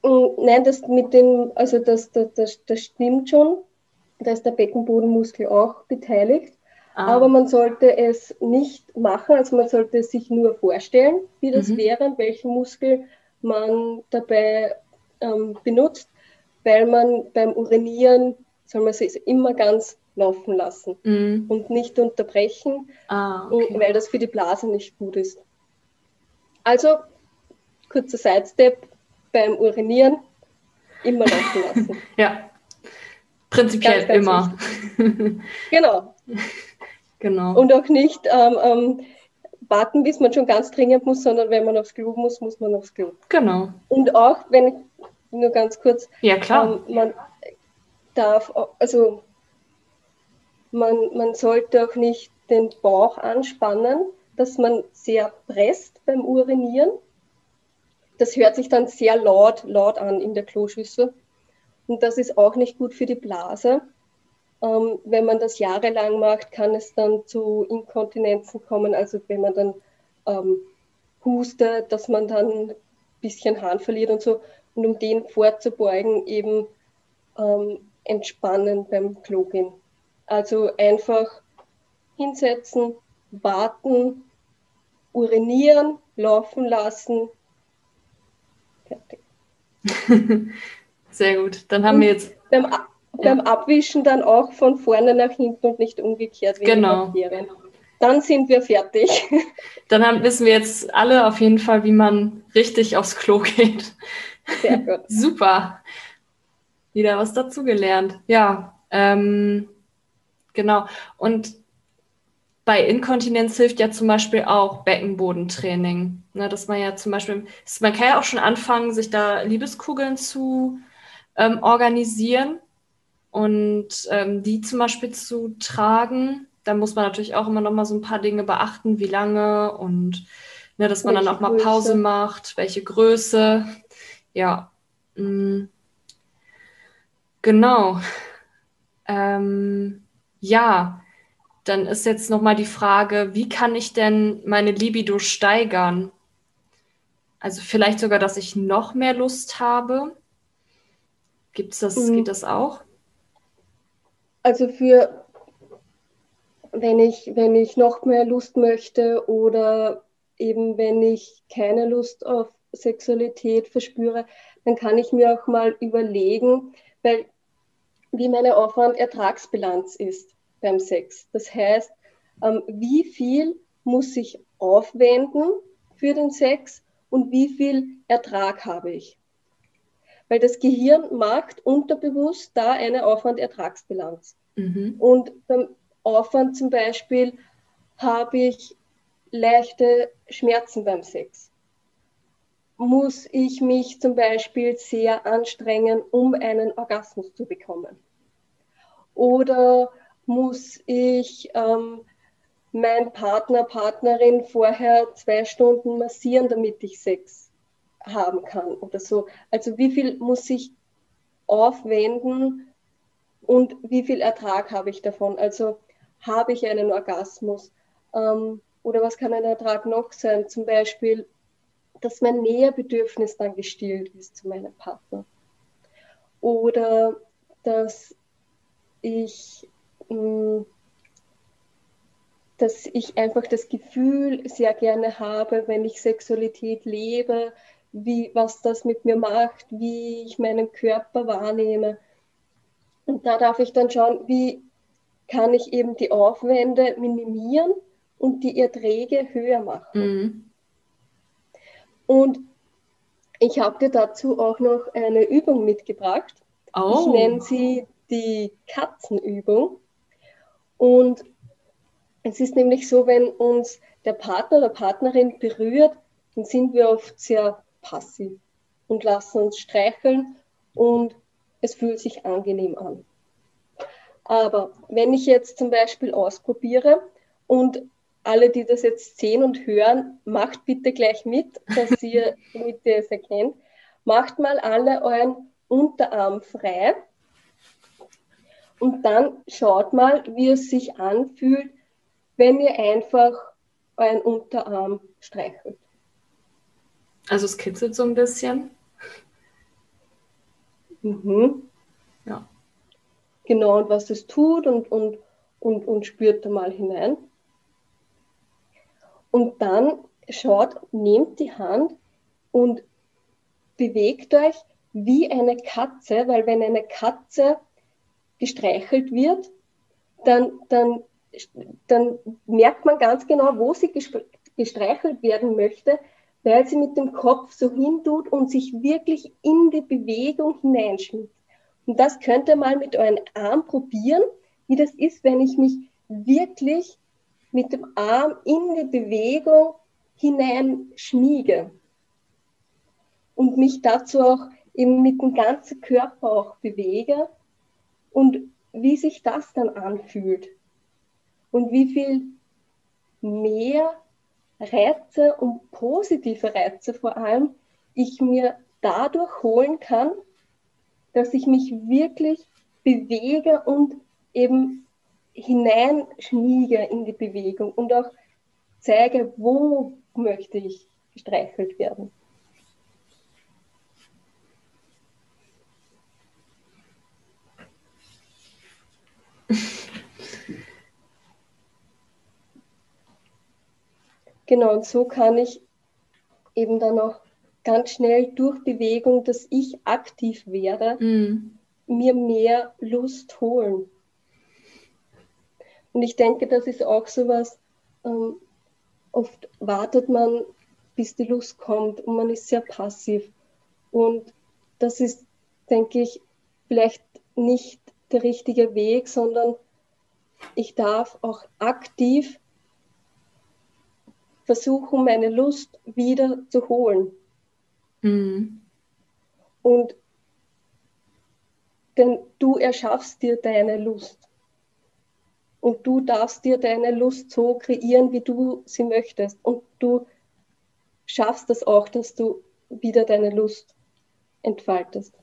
Mm, nein, das mit dem, also das, das, das, das stimmt schon. Da ist der Beckenbodenmuskel auch beteiligt. Ah. Aber man sollte es nicht machen, also man sollte sich nur vorstellen, wie das mhm. wäre, welchen Muskel man dabei ähm, benutzt, weil man beim Urinieren soll man es immer ganz laufen lassen mm. und nicht unterbrechen, ah, okay. weil das für die Blase nicht gut ist. Also, kurzer Sidestep, beim Urinieren immer laufen lassen. [laughs] ja. Prinzipiell ganz, ganz immer. genau. [laughs] Genau. Und auch nicht ähm, ähm, warten, bis man schon ganz dringend muss, sondern wenn man aufs Klo muss, muss man aufs Klo. Genau. Und auch, wenn ich nur ganz kurz. Ja, klar. Ähm, man darf, also man, man sollte auch nicht den Bauch anspannen, dass man sehr presst beim Urinieren. Das hört sich dann sehr laut, laut an in der Kloschüssel. Und das ist auch nicht gut für die Blase. Ähm, wenn man das jahrelang macht, kann es dann zu Inkontinenzen kommen. Also wenn man dann ähm, hustet, dass man dann ein bisschen Hahn verliert und so. Und um den vorzubeugen, eben ähm, entspannen beim Klo gehen. Also einfach hinsetzen, warten, urinieren, laufen lassen. Fertig. [laughs] Sehr gut. Dann haben und wir jetzt. Beim, ja. beim, Abwischen dann auch von vorne nach hinten und nicht umgekehrt. Wie genau. Dann sind wir fertig. [laughs] Dann haben, wissen wir jetzt alle auf jeden Fall, wie man richtig aufs Klo geht. Sehr gut. [laughs] Super. Wieder was dazugelernt. Ja, ähm, genau. Und bei Inkontinenz hilft ja zum Beispiel auch Beckenbodentraining. Ne, dass man ja zum Beispiel, man kann ja auch schon anfangen, sich da Liebeskugeln zu ähm, organisieren und ähm, die zum Beispiel zu tragen. Da muss man natürlich auch immer noch mal so ein paar Dinge beachten, wie lange und ne, dass man welche dann auch mal Pause macht, welche Größe. Ja. Mm. Genau. Ähm, ja, dann ist jetzt noch mal die Frage, wie kann ich denn meine Libido steigern? Also vielleicht sogar, dass ich noch mehr Lust habe. Gibt's das, mhm. geht das auch? Also für wenn ich, wenn ich noch mehr Lust möchte oder eben wenn ich keine Lust auf Sexualität verspüre, dann kann ich mir auch mal überlegen, weil wie meine Aufwand-Ertragsbilanz ist beim Sex. Das heißt, ähm, wie viel muss ich aufwenden für den Sex und wie viel Ertrag habe ich? Weil das Gehirn macht unterbewusst da eine Aufwand-Ertragsbilanz. Mhm. Und beim Aufwand zum Beispiel habe ich leichte Schmerzen beim Sex. Muss ich mich zum Beispiel sehr anstrengen, um einen Orgasmus zu bekommen? Oder muss ich ähm, mein Partner, Partnerin vorher zwei Stunden massieren, damit ich Sex haben kann oder so. Also wie viel muss ich aufwenden und wie viel Ertrag habe ich davon? Also habe ich einen Orgasmus? Ähm, oder was kann ein Ertrag noch sein? Zum Beispiel, dass mein Näherbedürfnis dann gestillt ist zu meinem Partner. Oder dass ich Mm, dass ich einfach das Gefühl sehr gerne habe, wenn ich Sexualität lebe, wie, was das mit mir macht, wie ich meinen Körper wahrnehme. Und da darf ich dann schauen, wie kann ich eben die Aufwände minimieren und die Erträge höher machen. Mhm. Und ich habe dir dazu auch noch eine Übung mitgebracht. Oh. Ich nenne sie die Katzenübung. Und es ist nämlich so, wenn uns der Partner oder Partnerin berührt, dann sind wir oft sehr passiv und lassen uns streicheln und es fühlt sich angenehm an. Aber wenn ich jetzt zum Beispiel ausprobiere und alle, die das jetzt sehen und hören, macht bitte gleich mit, dass [laughs] ihr, damit ihr es erkennt, macht mal alle euren Unterarm frei und dann schaut mal, wie es sich anfühlt, wenn ihr einfach euren Unterarm streichelt. Also es kitzelt so ein bisschen. Mhm. Ja. Genau, und was es tut und, und, und, und spürt da mal hinein. Und dann schaut, nehmt die Hand und bewegt euch wie eine Katze, weil wenn eine Katze gestreichelt wird, dann, dann, dann merkt man ganz genau, wo sie gestreichelt werden möchte, weil sie mit dem Kopf so hintut und sich wirklich in die Bewegung hineinschmiegt. Und das könnt ihr mal mit euren Arm probieren, wie das ist, wenn ich mich wirklich mit dem Arm in die Bewegung hinein schmiege und mich dazu auch eben mit dem ganzen Körper auch bewege und wie sich das dann anfühlt und wie viel mehr Reize und positive Reize vor allem ich mir dadurch holen kann, dass ich mich wirklich bewege und eben hineinschmiege in die Bewegung und auch zeige, wo möchte ich gestreichelt werden. Genau, und so kann ich eben dann auch ganz schnell durch Bewegung, dass ich aktiv werde, mm. mir mehr Lust holen. Und ich denke, das ist auch so was, ähm, oft wartet man, bis die Lust kommt und man ist sehr passiv. Und das ist, denke ich, vielleicht nicht der richtige Weg, sondern ich darf auch aktiv versuchen, meine Lust wieder zu holen. Mhm. Und denn du erschaffst dir deine Lust. Und du darfst dir deine Lust so kreieren, wie du sie möchtest. Und du schaffst das auch, dass du wieder deine Lust entfaltest.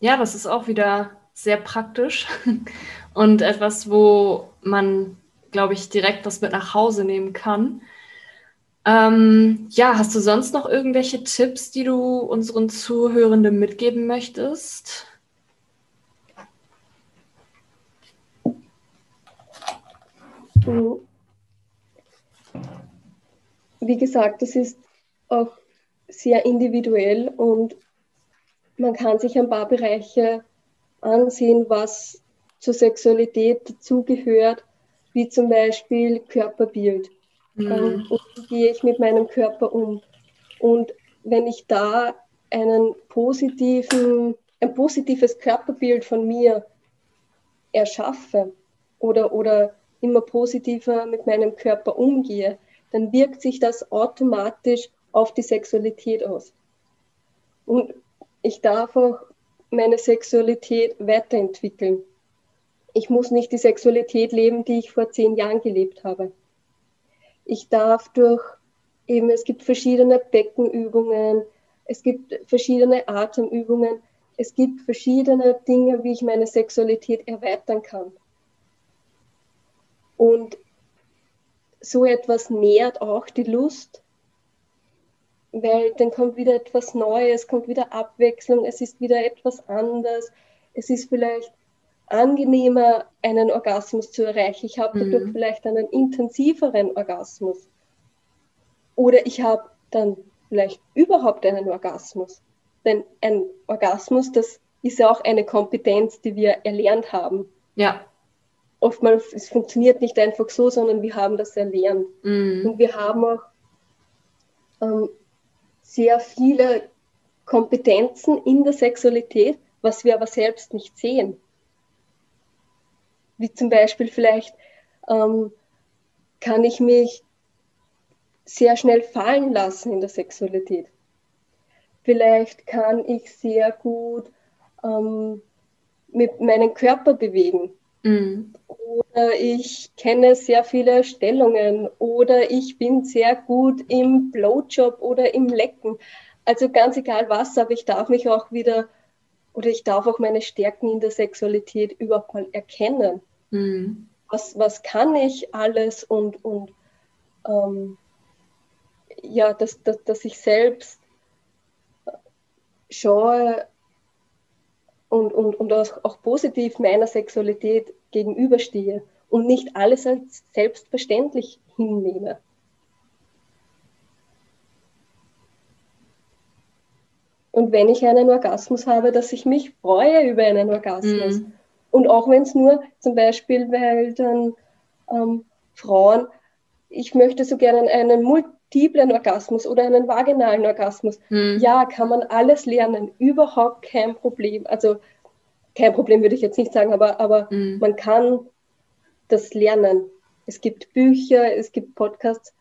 Ja, das ist auch wieder sehr praktisch [laughs] und etwas, wo man, glaube ich, direkt was mit nach Hause nehmen kann. Ähm, ja, hast du sonst noch irgendwelche Tipps, die du unseren Zuhörenden mitgeben möchtest? Wie gesagt, das ist auch sehr individuell und man kann sich ein paar Bereiche ansehen, was zur Sexualität dazugehört, wie zum Beispiel Körperbild. Mhm. Ähm, und wie gehe ich mit meinem Körper um? Und wenn ich da einen positiven, ein positives Körperbild von mir erschaffe oder, oder immer positiver mit meinem Körper umgehe, dann wirkt sich das automatisch auf die Sexualität aus. Und ich darf auch meine Sexualität weiterentwickeln. Ich muss nicht die Sexualität leben, die ich vor zehn Jahren gelebt habe. Ich darf durch eben, es gibt verschiedene Beckenübungen, es gibt verschiedene Atemübungen, es gibt verschiedene Dinge, wie ich meine Sexualität erweitern kann. Und so etwas nährt auch die Lust, weil dann kommt wieder etwas Neues, kommt wieder Abwechslung, es ist wieder etwas anders, es ist vielleicht angenehmer, einen Orgasmus zu erreichen. Ich habe dadurch mhm. vielleicht einen intensiveren Orgasmus. Oder ich habe dann vielleicht überhaupt einen Orgasmus. Denn ein Orgasmus, das ist ja auch eine Kompetenz, die wir erlernt haben. Ja. Oftmals, es funktioniert nicht einfach so, sondern wir haben das erlernt. Mhm. Und wir haben auch ähm, sehr viele Kompetenzen in der Sexualität, was wir aber selbst nicht sehen. Wie zum Beispiel vielleicht ähm, kann ich mich sehr schnell fallen lassen in der Sexualität. Vielleicht kann ich sehr gut ähm, mit meinem Körper bewegen. Mhm. Oder ich kenne sehr viele Stellungen. Oder ich bin sehr gut im Blowjob oder im Lecken. Also ganz egal was, aber ich darf mich auch wieder oder ich darf auch meine Stärken in der Sexualität überhaupt mal erkennen. Mhm. Was, was kann ich alles und, und ähm, ja, dass, dass, dass ich selbst schaue und, und, und auch, auch positiv meiner Sexualität gegenüberstehe und nicht alles als selbstverständlich hinnehme. Und wenn ich einen Orgasmus habe, dass ich mich freue über einen Orgasmus. Mhm. Und auch wenn es nur zum Beispiel, weil dann ähm, Frauen, ich möchte so gerne einen multiplen Orgasmus oder einen vaginalen Orgasmus. Mhm. Ja, kann man alles lernen, überhaupt kein Problem. Also kein Problem würde ich jetzt nicht sagen, aber, aber mhm. man kann das lernen. Es gibt Bücher, es gibt Podcasts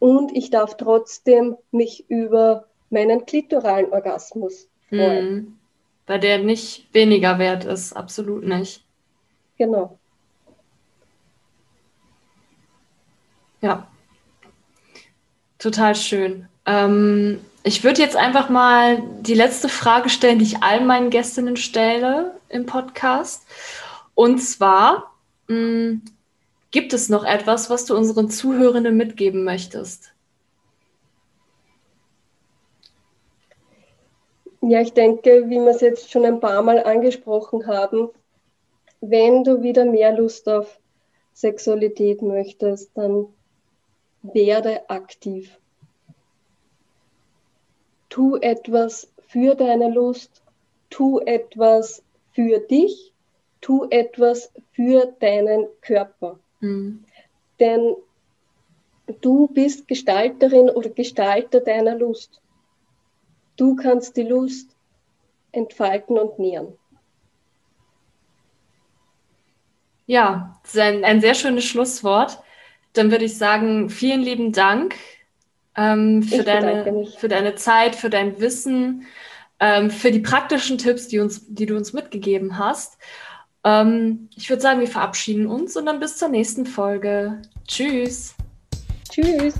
und ich darf trotzdem mich über meinen klitoralen Orgasmus freuen. Mhm. Weil der nicht weniger wert ist, absolut nicht. Genau. Ja. Total schön. Ähm, ich würde jetzt einfach mal die letzte Frage stellen, die ich all meinen Gästinnen stelle im Podcast. Und zwar, mh, hm, gibt es noch etwas, was du unseren Zuhörenden mitgeben möchtest? Ja, ich denke, wie wir es jetzt schon ein paar Mal angesprochen haben, wenn du wieder mehr Lust auf Sexualität möchtest, dann werde aktiv. Tu etwas für deine Lust, tu etwas für dich, tu etwas für deinen Körper. Mhm. Denn du bist Gestalterin oder Gestalter deiner Lust. Du kannst die Lust entfalten und nähren. Ja, das ist ein, ein sehr schönes Schlusswort. Dann würde ich sagen, vielen lieben Dank ähm, für, deine, für deine Zeit, für dein Wissen, ähm, für die praktischen Tipps, die, uns, die du uns mitgegeben hast. Ähm, ich würde sagen, wir verabschieden uns und dann bis zur nächsten Folge. Tschüss. Tschüss.